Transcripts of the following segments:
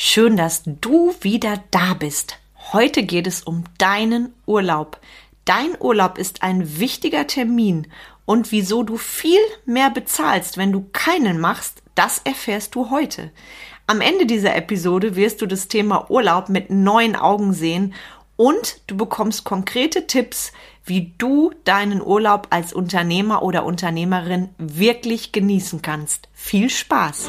Schön, dass du wieder da bist. Heute geht es um deinen Urlaub. Dein Urlaub ist ein wichtiger Termin und wieso du viel mehr bezahlst, wenn du keinen machst, das erfährst du heute. Am Ende dieser Episode wirst du das Thema Urlaub mit neuen Augen sehen und du bekommst konkrete Tipps, wie du deinen Urlaub als Unternehmer oder Unternehmerin wirklich genießen kannst. Viel Spaß!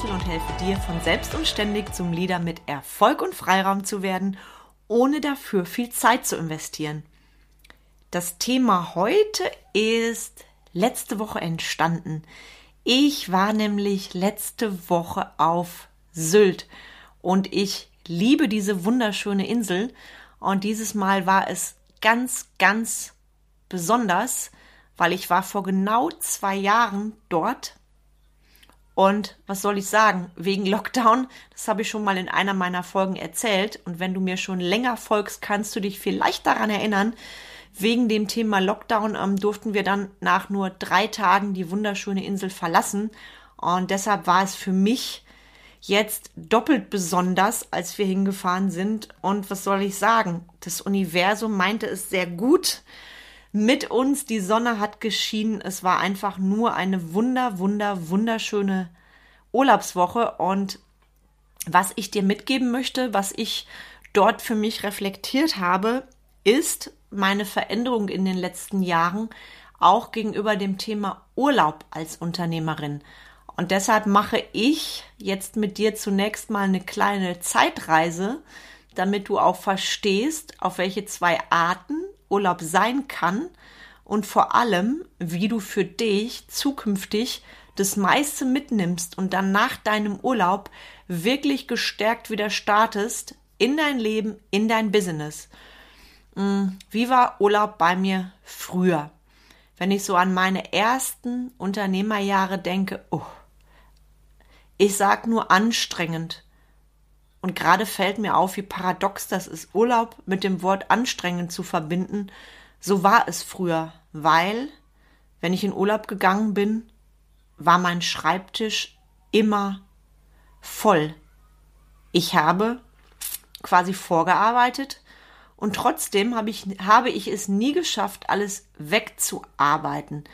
Menzel und helfe dir, von selbst und ständig zum Leader mit Erfolg und Freiraum zu werden, ohne dafür viel Zeit zu investieren. Das Thema heute ist letzte Woche entstanden. Ich war nämlich letzte Woche auf Sylt und ich liebe diese wunderschöne Insel und dieses Mal war es ganz, ganz besonders, weil ich war vor genau zwei Jahren dort und was soll ich sagen? Wegen Lockdown, das habe ich schon mal in einer meiner Folgen erzählt. Und wenn du mir schon länger folgst, kannst du dich vielleicht daran erinnern. Wegen dem Thema Lockdown ähm, durften wir dann nach nur drei Tagen die wunderschöne Insel verlassen. Und deshalb war es für mich jetzt doppelt besonders, als wir hingefahren sind. Und was soll ich sagen? Das Universum meinte es sehr gut mit uns. Die Sonne hat geschienen. Es war einfach nur eine wunder, wunder, wunderschöne Urlaubswoche. Und was ich dir mitgeben möchte, was ich dort für mich reflektiert habe, ist meine Veränderung in den letzten Jahren auch gegenüber dem Thema Urlaub als Unternehmerin. Und deshalb mache ich jetzt mit dir zunächst mal eine kleine Zeitreise, damit du auch verstehst, auf welche zwei Arten Urlaub sein kann und vor allem, wie du für dich zukünftig das meiste mitnimmst und dann nach deinem Urlaub wirklich gestärkt wieder startest in dein Leben, in dein Business. Hm, wie war Urlaub bei mir früher? Wenn ich so an meine ersten Unternehmerjahre denke, oh, ich sag nur anstrengend. Und gerade fällt mir auf, wie paradox das ist, Urlaub mit dem Wort anstrengend zu verbinden. So war es früher, weil, wenn ich in Urlaub gegangen bin, war mein Schreibtisch immer voll. Ich habe quasi vorgearbeitet und trotzdem habe ich, habe ich es nie geschafft, alles wegzuarbeiten.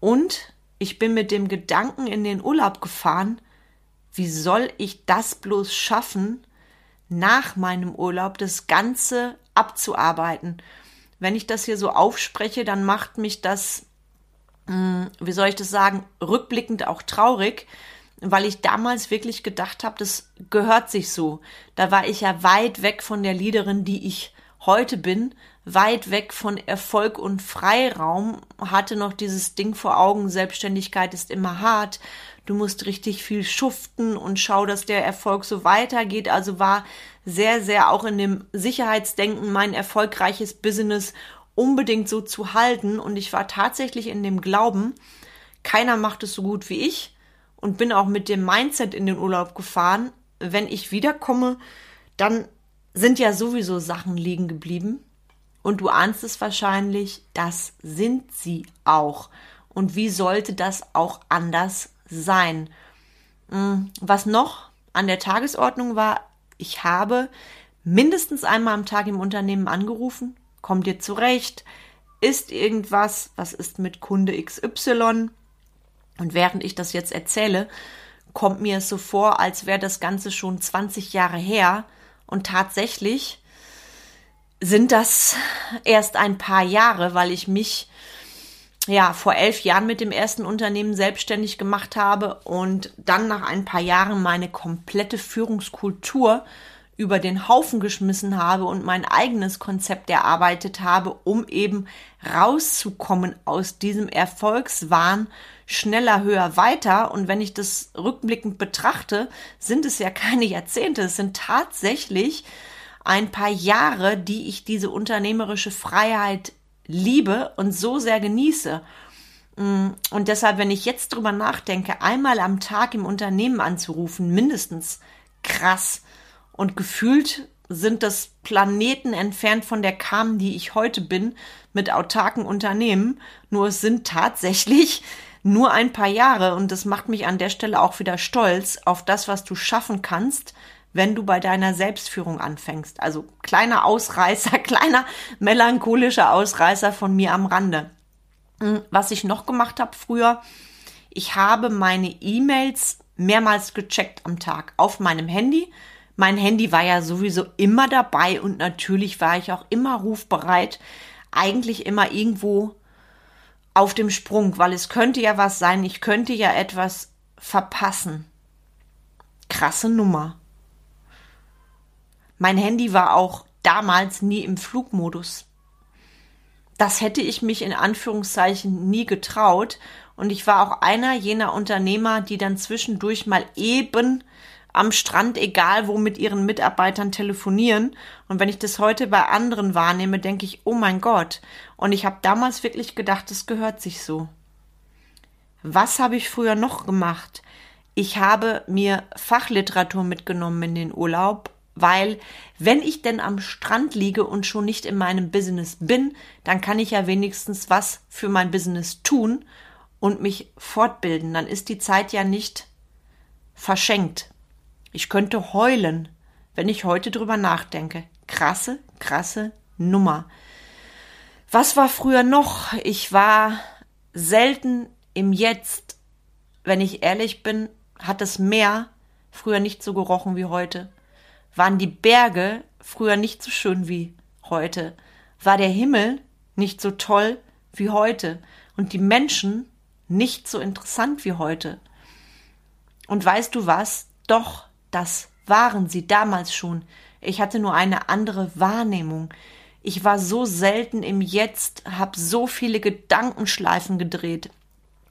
Und ich bin mit dem Gedanken in den Urlaub gefahren, wie soll ich das bloß schaffen, nach meinem Urlaub das Ganze abzuarbeiten? Wenn ich das hier so aufspreche, dann macht mich das, hm, wie soll ich das sagen, rückblickend auch traurig, weil ich damals wirklich gedacht habe, das gehört sich so. Da war ich ja weit weg von der Leaderin, die ich heute bin, weit weg von Erfolg und Freiraum, hatte noch dieses Ding vor Augen, Selbstständigkeit ist immer hart, du musst richtig viel schuften und schau, dass der Erfolg so weitergeht. Also war sehr, sehr auch in dem Sicherheitsdenken mein erfolgreiches Business unbedingt so zu halten. Und ich war tatsächlich in dem Glauben, keiner macht es so gut wie ich und bin auch mit dem Mindset in den Urlaub gefahren. Wenn ich wiederkomme, dann sind ja sowieso Sachen liegen geblieben. Und du ahnst es wahrscheinlich, das sind sie auch. Und wie sollte das auch anders sein. Mm, was noch an der Tagesordnung war, ich habe mindestens einmal am Tag im Unternehmen angerufen, kommt ihr zurecht, ist irgendwas, was ist mit Kunde XY? Und während ich das jetzt erzähle, kommt mir es so vor, als wäre das Ganze schon 20 Jahre her. Und tatsächlich sind das erst ein paar Jahre, weil ich mich ja, vor elf Jahren mit dem ersten Unternehmen selbstständig gemacht habe und dann nach ein paar Jahren meine komplette Führungskultur über den Haufen geschmissen habe und mein eigenes Konzept erarbeitet habe, um eben rauszukommen aus diesem Erfolgswahn schneller, höher, weiter. Und wenn ich das rückblickend betrachte, sind es ja keine Jahrzehnte, es sind tatsächlich ein paar Jahre, die ich diese unternehmerische Freiheit liebe und so sehr genieße. Mm, und deshalb, wenn ich jetzt drüber nachdenke, einmal am Tag im Unternehmen anzurufen, mindestens krass. Und gefühlt sind das Planeten entfernt von der Kam, die ich heute bin, mit autarken Unternehmen. Nur es sind tatsächlich nur ein paar Jahre und das macht mich an der Stelle auch wieder stolz auf das, was du schaffen kannst, wenn du bei deiner Selbstführung anfängst. Also kleiner Ausreißer, kleiner melancholischer Ausreißer von mir am Rande. Hm, was ich noch gemacht habe früher, ich habe meine E-Mails mehrmals gecheckt am Tag auf meinem Handy. Mein Handy war ja sowieso immer dabei und natürlich war ich auch immer rufbereit, eigentlich immer irgendwo auf dem Sprung, weil es könnte ja was sein, ich könnte ja etwas verpassen. Krasse Nummer. Mein Handy war auch damals nie im Flugmodus. Das hätte ich mich in Anführungszeichen nie getraut. Und ich war auch einer jener Unternehmer, die dann zwischendurch mal eben am Strand, egal wo, mit ihren Mitarbeitern telefonieren. Und wenn ich das heute bei anderen wahrnehme, denke ich, oh mein Gott. Und ich habe damals wirklich gedacht, es gehört sich so. Was habe ich früher noch gemacht? Ich habe mir Fachliteratur mitgenommen in den Urlaub weil wenn ich denn am Strand liege und schon nicht in meinem Business bin, dann kann ich ja wenigstens was für mein Business tun und mich fortbilden. Dann ist die Zeit ja nicht verschenkt. Ich könnte heulen, wenn ich heute drüber nachdenke. Krasse, krasse Nummer. Was war früher noch? Ich war selten im Jetzt. Wenn ich ehrlich bin, hat das Meer früher nicht so gerochen wie heute waren die Berge früher nicht so schön wie heute, war der Himmel nicht so toll wie heute und die Menschen nicht so interessant wie heute. Und weißt du was? Doch, das waren sie damals schon. Ich hatte nur eine andere Wahrnehmung. Ich war so selten im Jetzt, hab so viele Gedankenschleifen gedreht,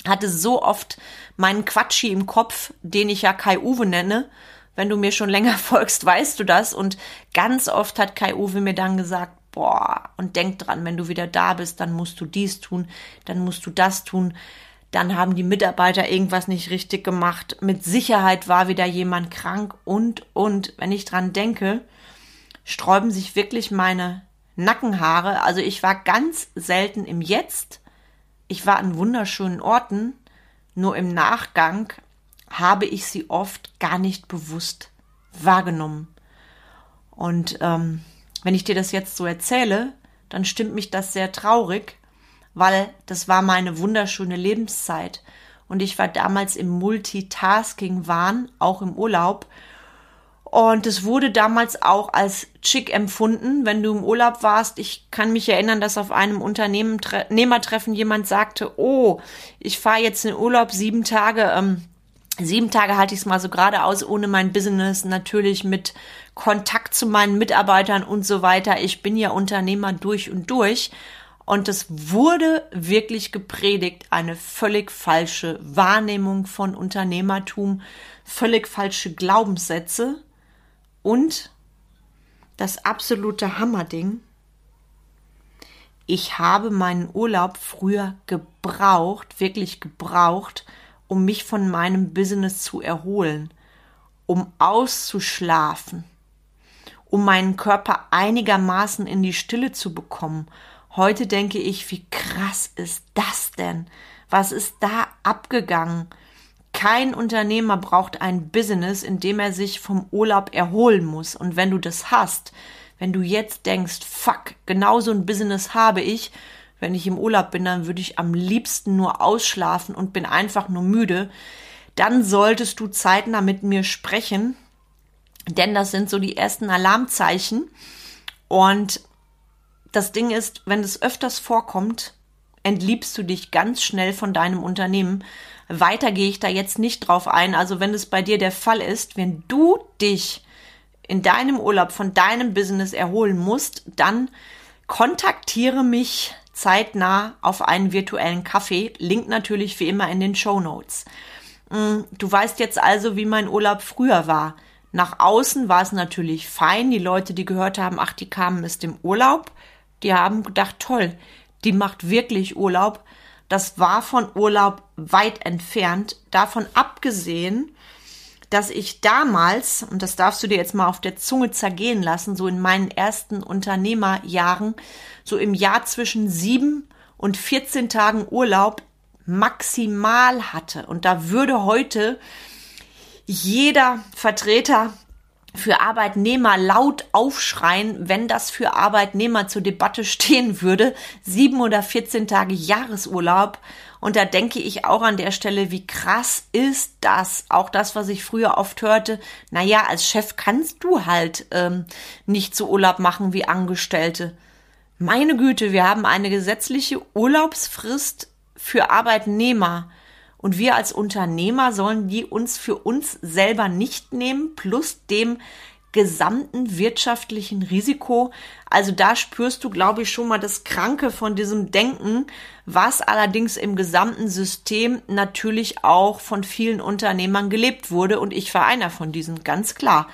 hatte so oft meinen Quatschi im Kopf, den ich ja Kai Uwe nenne, wenn du mir schon länger folgst, weißt du das. Und ganz oft hat Kai Uwe mir dann gesagt, boah, und denk dran, wenn du wieder da bist, dann musst du dies tun, dann musst du das tun. Dann haben die Mitarbeiter irgendwas nicht richtig gemacht. Mit Sicherheit war wieder jemand krank und, und, wenn ich dran denke, sträuben sich wirklich meine Nackenhaare. Also ich war ganz selten im Jetzt. Ich war an wunderschönen Orten. Nur im Nachgang habe ich sie oft gar nicht bewusst wahrgenommen. Und ähm, wenn ich dir das jetzt so erzähle, dann stimmt mich das sehr traurig, weil das war meine wunderschöne Lebenszeit. Und ich war damals im Multitasking-Wahn, auch im Urlaub. Und es wurde damals auch als chic empfunden, wenn du im Urlaub warst. Ich kann mich erinnern, dass auf einem Unternehmertreffen jemand sagte, oh, ich fahre jetzt in Urlaub sieben Tage. Ähm, Sieben Tage halte ich es mal so geradeaus ohne mein Business, natürlich mit Kontakt zu meinen Mitarbeitern und so weiter. Ich bin ja Unternehmer durch und durch. Und es wurde wirklich gepredigt, eine völlig falsche Wahrnehmung von Unternehmertum, völlig falsche Glaubenssätze und das absolute Hammerding. Ich habe meinen Urlaub früher gebraucht, wirklich gebraucht, um mich von meinem Business zu erholen, um auszuschlafen, um meinen Körper einigermaßen in die Stille zu bekommen. Heute denke ich, wie krass ist das denn? Was ist da abgegangen? Kein Unternehmer braucht ein Business, in dem er sich vom Urlaub erholen muss. Und wenn du das hast, wenn du jetzt denkst, fuck, genau so ein Business habe ich, wenn ich im Urlaub bin, dann würde ich am liebsten nur ausschlafen und bin einfach nur müde. Dann solltest du zeitnah mit mir sprechen, denn das sind so die ersten Alarmzeichen. Und das Ding ist, wenn es öfters vorkommt, entliebst du dich ganz schnell von deinem Unternehmen. Weiter gehe ich da jetzt nicht drauf ein. Also wenn es bei dir der Fall ist, wenn du dich in deinem Urlaub von deinem Business erholen musst, dann kontaktiere mich zeitnah auf einen virtuellen Kaffee. Link natürlich wie immer in den Show Notes. Mm, du weißt jetzt also, wie mein Urlaub früher war. Nach außen war es natürlich fein. Die Leute, die gehört haben, ach, die kamen ist im Urlaub, die haben gedacht, toll, die macht wirklich Urlaub. Das war von Urlaub weit entfernt. Davon abgesehen, dass ich damals, und das darfst du dir jetzt mal auf der Zunge zergehen lassen, so in meinen ersten Unternehmerjahren, so im Jahr zwischen sieben und 14 Tagen Urlaub maximal hatte. Und da würde heute jeder Vertreter für Arbeitnehmer laut aufschreien, wenn das für Arbeitnehmer zur Debatte stehen würde. Sieben oder 14 Tage Jahresurlaub. Und da denke ich auch an der Stelle, wie krass ist das? Auch das, was ich früher oft hörte. Naja, als Chef kannst du halt ähm, nicht so Urlaub machen wie Angestellte. Meine Güte, wir haben eine gesetzliche Urlaubsfrist für Arbeitnehmer. Und wir als Unternehmer sollen die uns für uns selber nicht nehmen, plus dem gesamten wirtschaftlichen Risiko. Also da spürst du, glaube ich, schon mal das Kranke von diesem Denken, was allerdings im gesamten System natürlich auch von vielen Unternehmern gelebt wurde. Und ich war einer von diesen, ganz klar.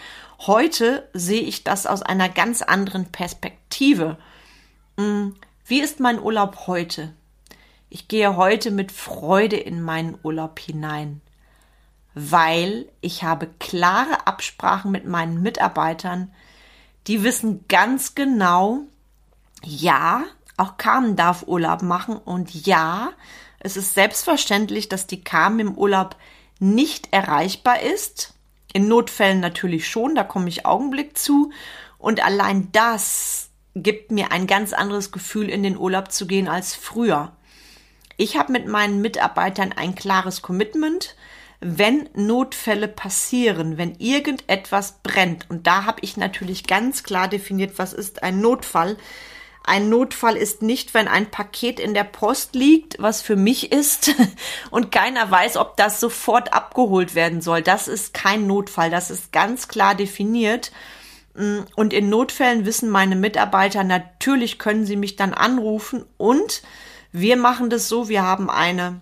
Heute sehe ich das aus einer ganz anderen Perspektive. Hm, wie ist mein Urlaub heute? Ich gehe heute mit Freude in meinen Urlaub hinein, weil ich habe klare Absprachen mit meinen Mitarbeitern, die wissen ganz genau, ja, auch Carmen darf Urlaub machen und ja, es ist selbstverständlich, dass die Carmen im Urlaub nicht erreichbar ist. In Notfällen natürlich schon, da komme ich Augenblick zu. Und allein das gibt mir ein ganz anderes Gefühl, in den Urlaub zu gehen als früher. Ich habe mit meinen Mitarbeitern ein klares Commitment. Wenn Notfälle passieren, wenn irgendetwas brennt, und da habe ich natürlich ganz klar definiert, was ist ein Notfall. Ein Notfall ist nicht, wenn ein Paket in der Post liegt, was für mich ist, und keiner weiß, ob das sofort abgeholt werden soll. Das ist kein Notfall, das ist ganz klar definiert. Und in Notfällen wissen meine Mitarbeiter, natürlich können sie mich dann anrufen und wir machen das so, wir haben eine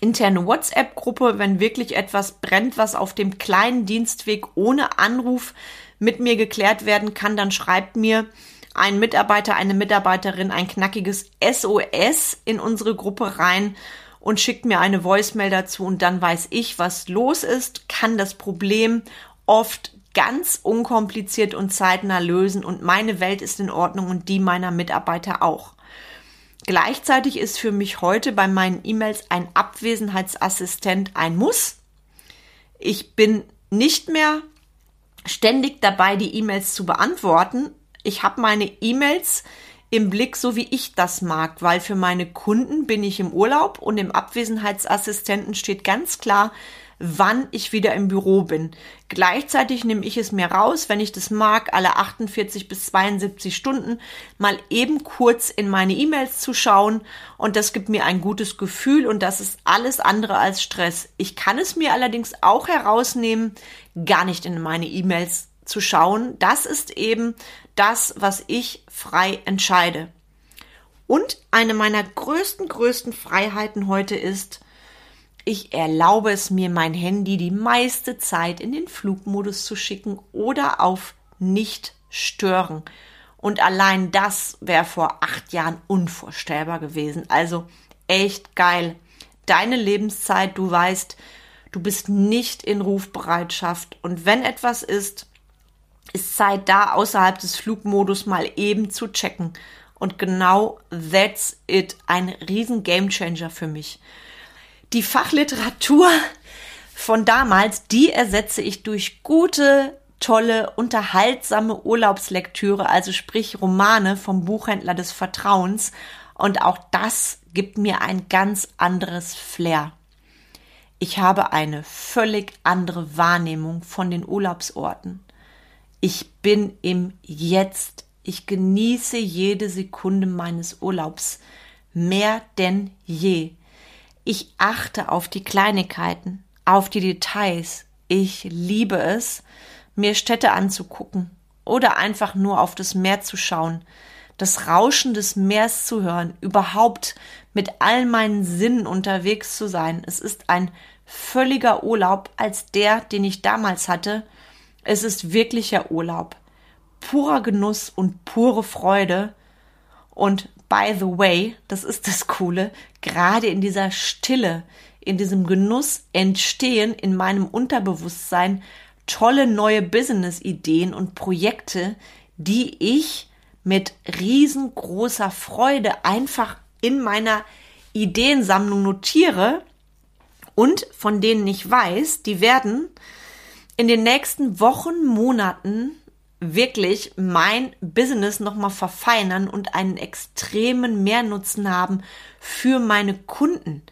interne WhatsApp-Gruppe, wenn wirklich etwas brennt, was auf dem kleinen Dienstweg ohne Anruf mit mir geklärt werden kann, dann schreibt mir ein Mitarbeiter, eine Mitarbeiterin ein knackiges SOS in unsere Gruppe rein und schickt mir eine Voicemail dazu und dann weiß ich, was los ist, kann das Problem oft ganz unkompliziert und zeitnah lösen und meine Welt ist in Ordnung und die meiner Mitarbeiter auch. Gleichzeitig ist für mich heute bei meinen E-Mails ein Abwesenheitsassistent ein Muss. Ich bin nicht mehr ständig dabei, die E-Mails zu beantworten. Ich habe meine E-Mails im Blick, so wie ich das mag, weil für meine Kunden bin ich im Urlaub und im Abwesenheitsassistenten steht ganz klar, wann ich wieder im Büro bin. Gleichzeitig nehme ich es mir raus, wenn ich das mag, alle 48 bis 72 Stunden mal eben kurz in meine E-Mails zu schauen und das gibt mir ein gutes Gefühl und das ist alles andere als Stress. Ich kann es mir allerdings auch herausnehmen, gar nicht in meine E-Mails zu schauen. Das ist eben das, was ich frei entscheide. Und eine meiner größten, größten Freiheiten heute ist, ich erlaube es mir, mein Handy die meiste Zeit in den Flugmodus zu schicken oder auf nicht stören. Und allein das wäre vor acht Jahren unvorstellbar gewesen. Also echt geil. Deine Lebenszeit, du weißt, du bist nicht in Rufbereitschaft. Und wenn etwas ist, ist Zeit da, außerhalb des Flugmodus mal eben zu checken. Und genau that's it. Ein riesen Gamechanger für mich. Die Fachliteratur von damals, die ersetze ich durch gute, tolle, unterhaltsame Urlaubslektüre, also sprich Romane vom Buchhändler des Vertrauens. Und auch das gibt mir ein ganz anderes Flair. Ich habe eine völlig andere Wahrnehmung von den Urlaubsorten. Ich bin im Jetzt. Ich genieße jede Sekunde meines Urlaubs mehr denn je. Ich achte auf die Kleinigkeiten, auf die Details. Ich liebe es, mir Städte anzugucken oder einfach nur auf das Meer zu schauen, das Rauschen des Meers zu hören, überhaupt mit all meinen Sinnen unterwegs zu sein. Es ist ein völliger Urlaub als der, den ich damals hatte. Es ist wirklicher Urlaub. Purer Genuss und pure Freude. Und by the way, das ist das Coole, gerade in dieser Stille, in diesem Genuss entstehen in meinem Unterbewusstsein tolle neue Business-Ideen und Projekte, die ich mit riesengroßer Freude einfach in meiner Ideensammlung notiere und von denen ich weiß, die werden in den nächsten Wochen, Monaten wirklich mein Business nochmal verfeinern und einen extremen Mehrnutzen haben für meine Kunden.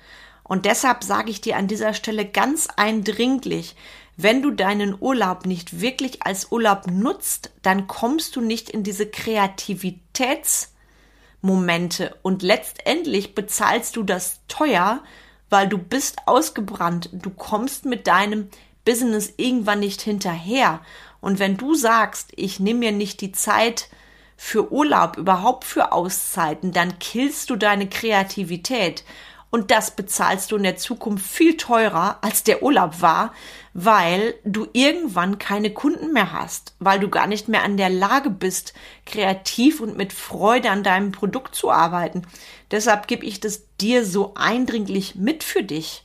Und deshalb sage ich dir an dieser Stelle ganz eindringlich, wenn du deinen Urlaub nicht wirklich als Urlaub nutzt, dann kommst du nicht in diese Kreativitätsmomente und letztendlich bezahlst du das teuer, weil du bist ausgebrannt. Du kommst mit deinem Business irgendwann nicht hinterher. Und wenn du sagst, ich nehme mir nicht die Zeit für Urlaub, überhaupt für Auszeiten, dann killst du deine Kreativität. Und das bezahlst du in der Zukunft viel teurer, als der Urlaub war, weil du irgendwann keine Kunden mehr hast, weil du gar nicht mehr an der Lage bist, kreativ und mit Freude an deinem Produkt zu arbeiten. Deshalb gebe ich das dir so eindringlich mit für dich.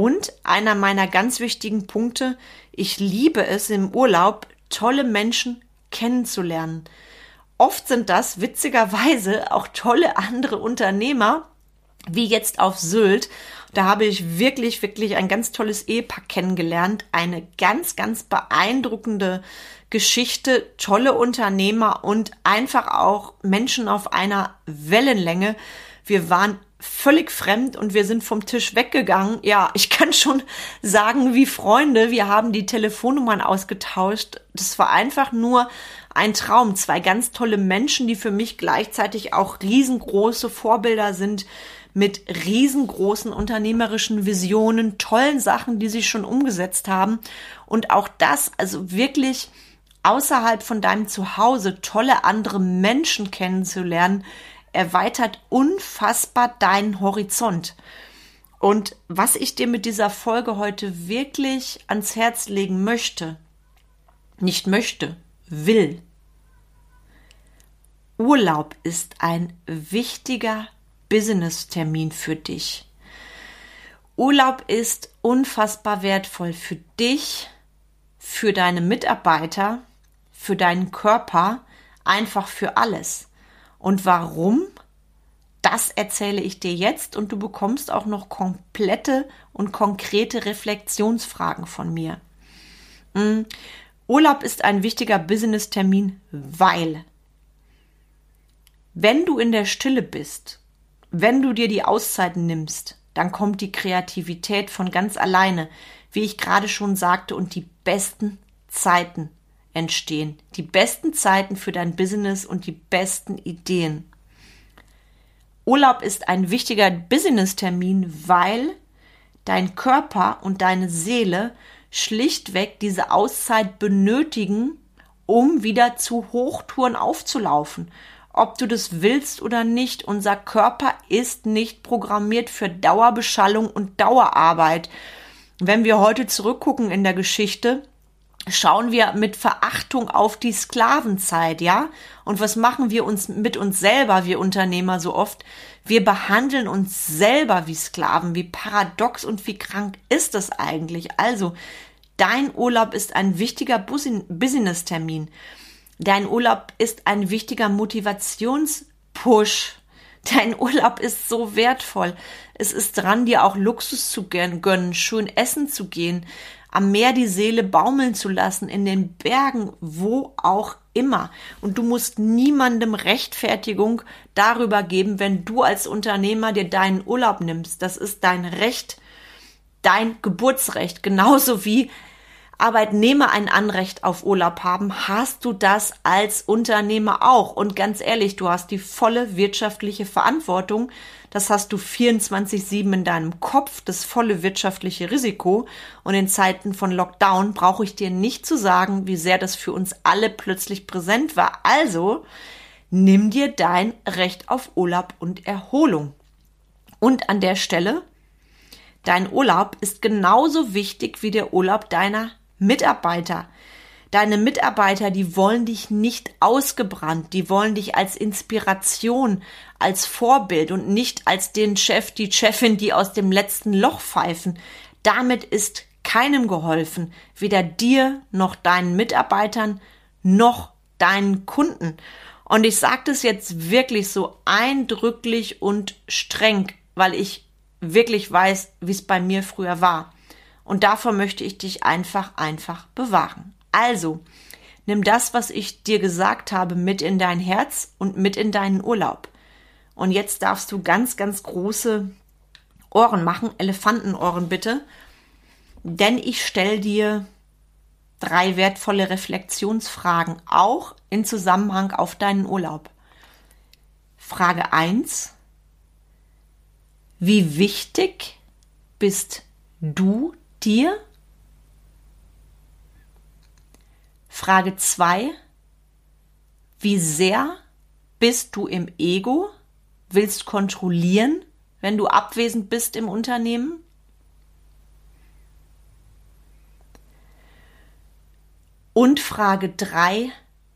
Und einer meiner ganz wichtigen Punkte, ich liebe es im Urlaub, tolle Menschen kennenzulernen. Oft sind das witzigerweise auch tolle andere Unternehmer, wie jetzt auf Sylt. Da habe ich wirklich, wirklich ein ganz tolles Ehepaar kennengelernt. Eine ganz, ganz beeindruckende Geschichte, tolle Unternehmer und einfach auch Menschen auf einer Wellenlänge. Wir waren völlig fremd und wir sind vom Tisch weggegangen. Ja, ich kann schon sagen, wie Freunde. Wir haben die Telefonnummern ausgetauscht. Das war einfach nur ein Traum. Zwei ganz tolle Menschen, die für mich gleichzeitig auch riesengroße Vorbilder sind mit riesengroßen unternehmerischen Visionen, tollen Sachen, die sie schon umgesetzt haben. Und auch das, also wirklich außerhalb von deinem Zuhause tolle andere Menschen kennenzulernen, erweitert unfassbar deinen Horizont. Und was ich dir mit dieser Folge heute wirklich ans Herz legen möchte, nicht möchte, will. Urlaub ist ein wichtiger Business-Termin für dich. Urlaub ist unfassbar wertvoll für dich, für deine Mitarbeiter, für deinen Körper, einfach für alles. Und warum? Das erzähle ich dir jetzt und du bekommst auch noch komplette und konkrete Reflexionsfragen von mir. Mhm. Urlaub ist ein wichtiger Business-Termin, weil wenn du in der Stille bist wenn du dir die Auszeiten nimmst, dann kommt die Kreativität von ganz alleine, wie ich gerade schon sagte, und die besten Zeiten entstehen. Die besten Zeiten für dein Business und die besten Ideen. Urlaub ist ein wichtiger Business-Termin, weil dein Körper und deine Seele schlichtweg diese Auszeit benötigen, um wieder zu Hochtouren aufzulaufen ob du das willst oder nicht. Unser Körper ist nicht programmiert für Dauerbeschallung und Dauerarbeit. Wenn wir heute zurückgucken in der Geschichte, schauen wir mit Verachtung auf die Sklavenzeit, ja? Und was machen wir uns mit uns selber, wir Unternehmer, so oft? Wir behandeln uns selber wie Sklaven. Wie paradox und wie krank ist das eigentlich? Also, dein Urlaub ist ein wichtiger Business-Termin. Dein Urlaub ist ein wichtiger Motivationspush. Dein Urlaub ist so wertvoll. Es ist dran, dir auch Luxus zu gönnen, schön essen zu gehen, am Meer die Seele baumeln zu lassen, in den Bergen, wo auch immer. Und du musst niemandem Rechtfertigung darüber geben, wenn du als Unternehmer dir deinen Urlaub nimmst. Das ist dein Recht, dein Geburtsrecht, genauso wie Arbeitnehmer ein Anrecht auf Urlaub haben, hast du das als Unternehmer auch. Und ganz ehrlich, du hast die volle wirtschaftliche Verantwortung. Das hast du 24-7 in deinem Kopf, das volle wirtschaftliche Risiko. Und in Zeiten von Lockdown brauche ich dir nicht zu sagen, wie sehr das für uns alle plötzlich präsent war. Also, nimm dir dein Recht auf Urlaub und Erholung. Und an der Stelle, dein Urlaub ist genauso wichtig wie der Urlaub deiner Mitarbeiter. Deine Mitarbeiter, die wollen dich nicht ausgebrannt, die wollen dich als Inspiration, als Vorbild und nicht als den Chef, die Chefin, die aus dem letzten Loch pfeifen. Damit ist keinem geholfen, weder dir noch deinen Mitarbeitern noch deinen Kunden. Und ich sage das jetzt wirklich so eindrücklich und streng, weil ich wirklich weiß, wie es bei mir früher war. Und davor möchte ich dich einfach, einfach bewahren. Also, nimm das, was ich dir gesagt habe, mit in dein Herz und mit in deinen Urlaub. Und jetzt darfst du ganz, ganz große Ohren machen, Elefantenohren bitte, denn ich stelle dir drei wertvolle Reflexionsfragen, auch in Zusammenhang auf deinen Urlaub. Frage 1. Wie wichtig bist du dir? Frage 2. Wie sehr bist du im Ego? Willst kontrollieren, wenn du abwesend bist im Unternehmen? Und Frage 3.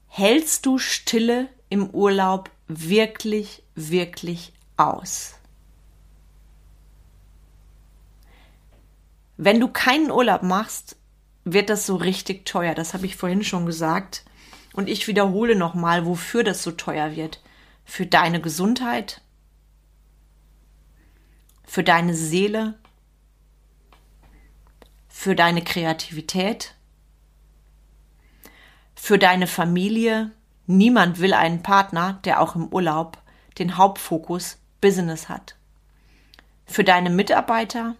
Hältst du Stille im Urlaub wirklich, wirklich aus? Wenn du keinen Urlaub machst, wird das so richtig teuer. Das habe ich vorhin schon gesagt. Und ich wiederhole nochmal, wofür das so teuer wird. Für deine Gesundheit, für deine Seele, für deine Kreativität, für deine Familie. Niemand will einen Partner, der auch im Urlaub den Hauptfokus Business hat. Für deine Mitarbeiter,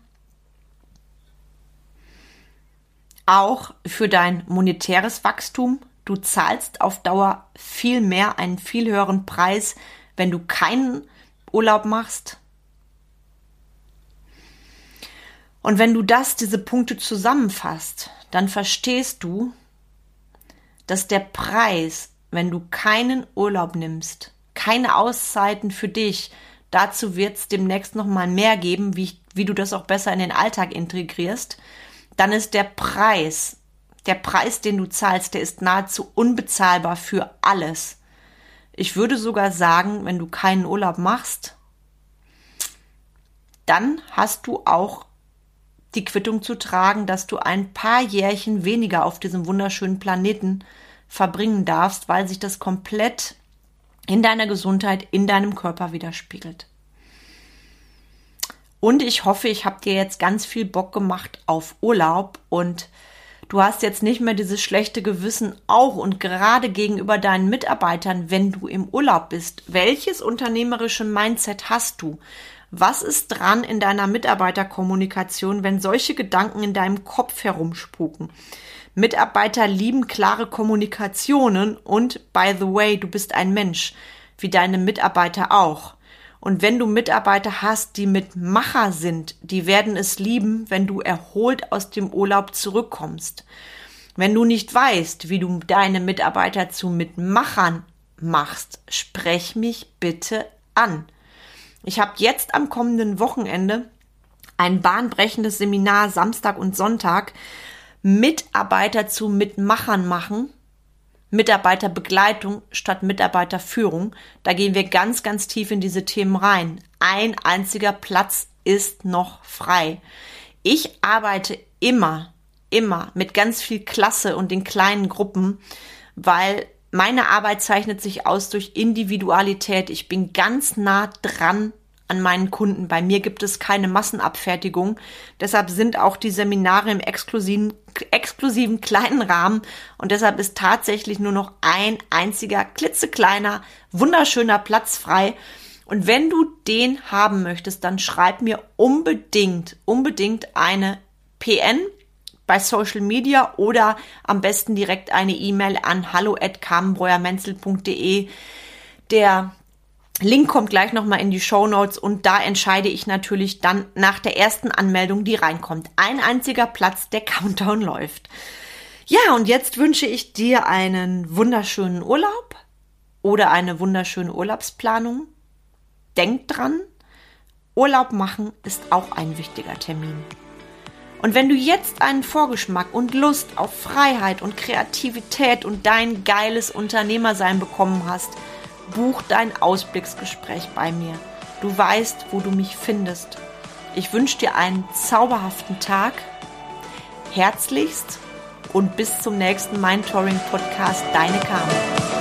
auch für dein monetäres Wachstum. Du zahlst auf Dauer viel mehr, einen viel höheren Preis, wenn du keinen Urlaub machst. Und wenn du das, diese Punkte zusammenfasst, dann verstehst du, dass der Preis, wenn du keinen Urlaub nimmst, keine Auszeiten für dich, dazu wird es demnächst noch mal mehr geben, wie, wie du das auch besser in den Alltag integrierst, dann ist der Preis, der Preis, den du zahlst, der ist nahezu unbezahlbar für alles. Ich würde sogar sagen, wenn du keinen Urlaub machst, dann hast du auch die Quittung zu tragen, dass du ein paar Jährchen weniger auf diesem wunderschönen Planeten verbringen darfst, weil sich das komplett in deiner Gesundheit, in deinem Körper widerspiegelt. Und ich hoffe, ich habe dir jetzt ganz viel Bock gemacht auf Urlaub und du hast jetzt nicht mehr dieses schlechte Gewissen auch und gerade gegenüber deinen Mitarbeitern, wenn du im Urlaub bist. Welches unternehmerische Mindset hast du? Was ist dran in deiner Mitarbeiterkommunikation, wenn solche Gedanken in deinem Kopf herumspuken? Mitarbeiter lieben klare Kommunikationen und, by the way, du bist ein Mensch, wie deine Mitarbeiter auch. Und wenn du Mitarbeiter hast, die Mitmacher sind, die werden es lieben, wenn du erholt aus dem Urlaub zurückkommst. Wenn du nicht weißt, wie du deine Mitarbeiter zu Mitmachern machst, sprech mich bitte an. Ich habe jetzt am kommenden Wochenende ein bahnbrechendes Seminar Samstag und Sonntag Mitarbeiter zu Mitmachern machen Mitarbeiterbegleitung statt Mitarbeiterführung. Da gehen wir ganz, ganz tief in diese Themen rein. Ein einziger Platz ist noch frei. Ich arbeite immer, immer mit ganz viel Klasse und den kleinen Gruppen, weil meine Arbeit zeichnet sich aus durch Individualität. Ich bin ganz nah dran an meinen Kunden. Bei mir gibt es keine Massenabfertigung. Deshalb sind auch die Seminare im exklusiven, exklusiven kleinen Rahmen und deshalb ist tatsächlich nur noch ein einziger klitzekleiner, wunderschöner Platz frei. Und wenn du den haben möchtest, dann schreib mir unbedingt, unbedingt eine PN bei Social Media oder am besten direkt eine E-Mail an hallo@carmenbreuermenzel.de. Der Link kommt gleich nochmal in die Show Notes und da entscheide ich natürlich dann nach der ersten Anmeldung, die reinkommt. Ein einziger Platz, der Countdown läuft. Ja, und jetzt wünsche ich dir einen wunderschönen Urlaub oder eine wunderschöne Urlaubsplanung. Denk dran, Urlaub machen ist auch ein wichtiger Termin. Und wenn du jetzt einen Vorgeschmack und Lust auf Freiheit und Kreativität und dein geiles Unternehmersein bekommen hast, buch dein Ausblicksgespräch bei mir. Du weißt, wo du mich findest. Ich wünsche dir einen zauberhaften Tag. Herzlichst und bis zum nächsten Mindtouring Podcast, deine Carmen.